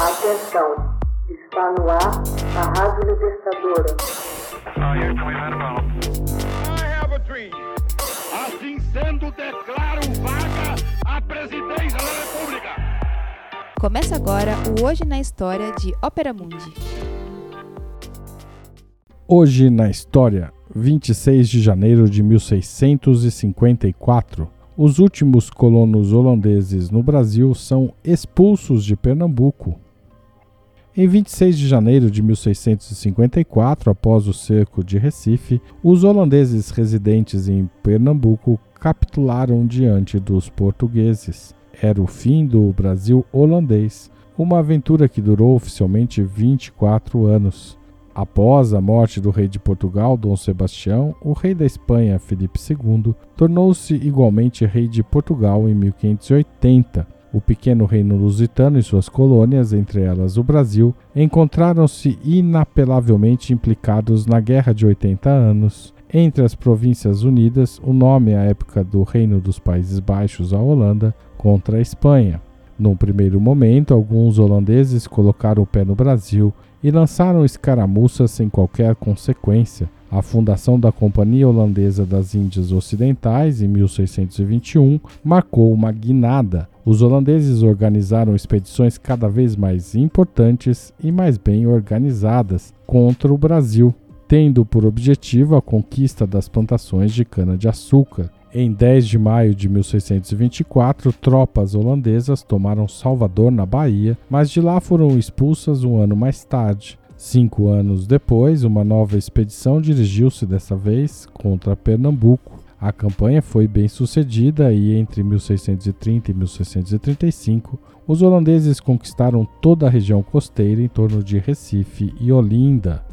Atenção, está no ar a Rádio Libertadora. Assim sendo, declaro vaga a presidência da República. Começa agora o Hoje na História de Ópera Mundi. Hoje na História, 26 de janeiro de 1654. Os últimos colonos holandeses no Brasil são expulsos de Pernambuco. Em 26 de janeiro de 1654, após o cerco de Recife, os holandeses residentes em Pernambuco capitularam diante dos portugueses. Era o fim do Brasil holandês, uma aventura que durou oficialmente 24 anos. Após a morte do rei de Portugal, Dom Sebastião, o rei da Espanha, Felipe II, tornou-se igualmente rei de Portugal em 1580. O pequeno reino lusitano e suas colônias, entre elas o Brasil, encontraram-se inapelavelmente implicados na Guerra de 80 Anos. Entre as Províncias Unidas, o nome à época do Reino dos Países Baixos à Holanda contra a Espanha. Num primeiro momento, alguns holandeses colocaram o pé no Brasil e lançaram escaramuças sem qualquer consequência. A fundação da Companhia Holandesa das Índias Ocidentais, em 1621, marcou uma guinada. Os holandeses organizaram expedições cada vez mais importantes e mais bem organizadas contra o Brasil, tendo por objetivo a conquista das plantações de cana-de-açúcar. Em 10 de maio de 1624, tropas holandesas tomaram Salvador, na Bahia, mas de lá foram expulsas um ano mais tarde. Cinco anos depois, uma nova expedição dirigiu-se dessa vez contra Pernambuco. A campanha foi bem sucedida e entre 1630 e 1635, os holandeses conquistaram toda a região costeira em torno de Recife e Olinda.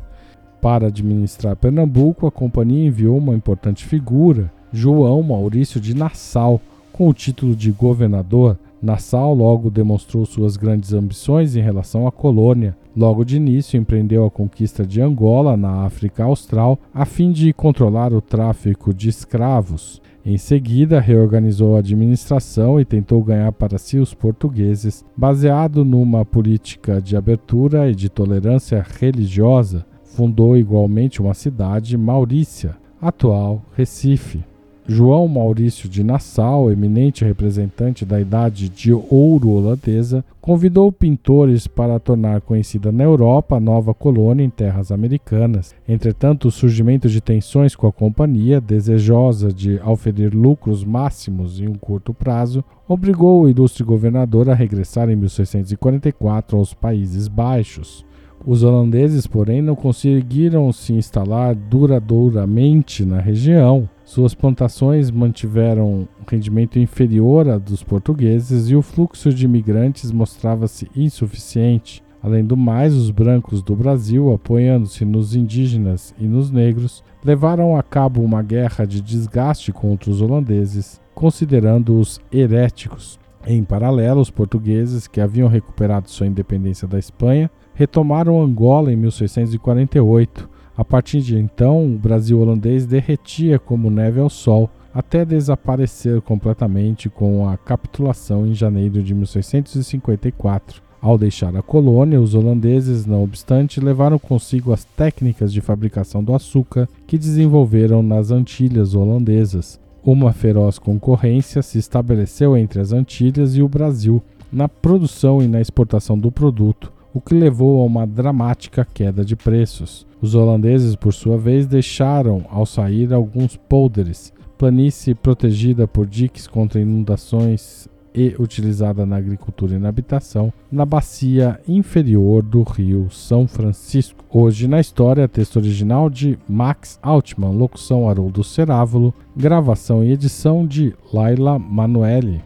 Para administrar Pernambuco, a companhia enviou uma importante figura, João Maurício de Nassau, com o título de governador. Nassau logo demonstrou suas grandes ambições em relação à colônia. Logo de início, empreendeu a conquista de Angola, na África Austral, a fim de controlar o tráfico de escravos. Em seguida, reorganizou a administração e tentou ganhar para si os portugueses, baseado numa política de abertura e de tolerância religiosa. Fundou igualmente uma cidade, Maurícia, atual Recife. João Maurício de Nassau, eminente representante da Idade de Ouro holandesa, convidou pintores para tornar conhecida na Europa a nova colônia em terras americanas. Entretanto, o surgimento de tensões com a companhia, desejosa de auferir lucros máximos em um curto prazo, obrigou o ilustre governador a regressar em 1644 aos Países Baixos. Os holandeses, porém, não conseguiram se instalar duradouramente na região. Suas plantações mantiveram um rendimento inferior a dos portugueses e o fluxo de imigrantes mostrava-se insuficiente. Além do mais, os brancos do Brasil, apoiando-se nos indígenas e nos negros, levaram a cabo uma guerra de desgaste contra os holandeses, considerando-os heréticos. Em paralelo, os portugueses, que haviam recuperado sua independência da Espanha, retomaram Angola em 1648. A partir de então, o Brasil holandês derretia como neve ao sol, até desaparecer completamente com a capitulação em janeiro de 1654. Ao deixar a colônia, os holandeses, não obstante, levaram consigo as técnicas de fabricação do açúcar que desenvolveram nas Antilhas holandesas. Uma feroz concorrência se estabeleceu entre as Antilhas e o Brasil na produção e na exportação do produto, o que levou a uma dramática queda de preços. Os holandeses, por sua vez, deixaram ao sair alguns polders, planície protegida por diques contra inundações e utilizada na agricultura e na habitação, na bacia inferior do rio São Francisco. Hoje na história, texto original de Max Altman, locução Haroldo Cerávulo, gravação e edição de Laila Manuelle.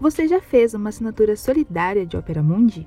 Você já fez uma assinatura solidária de Opera Mundi?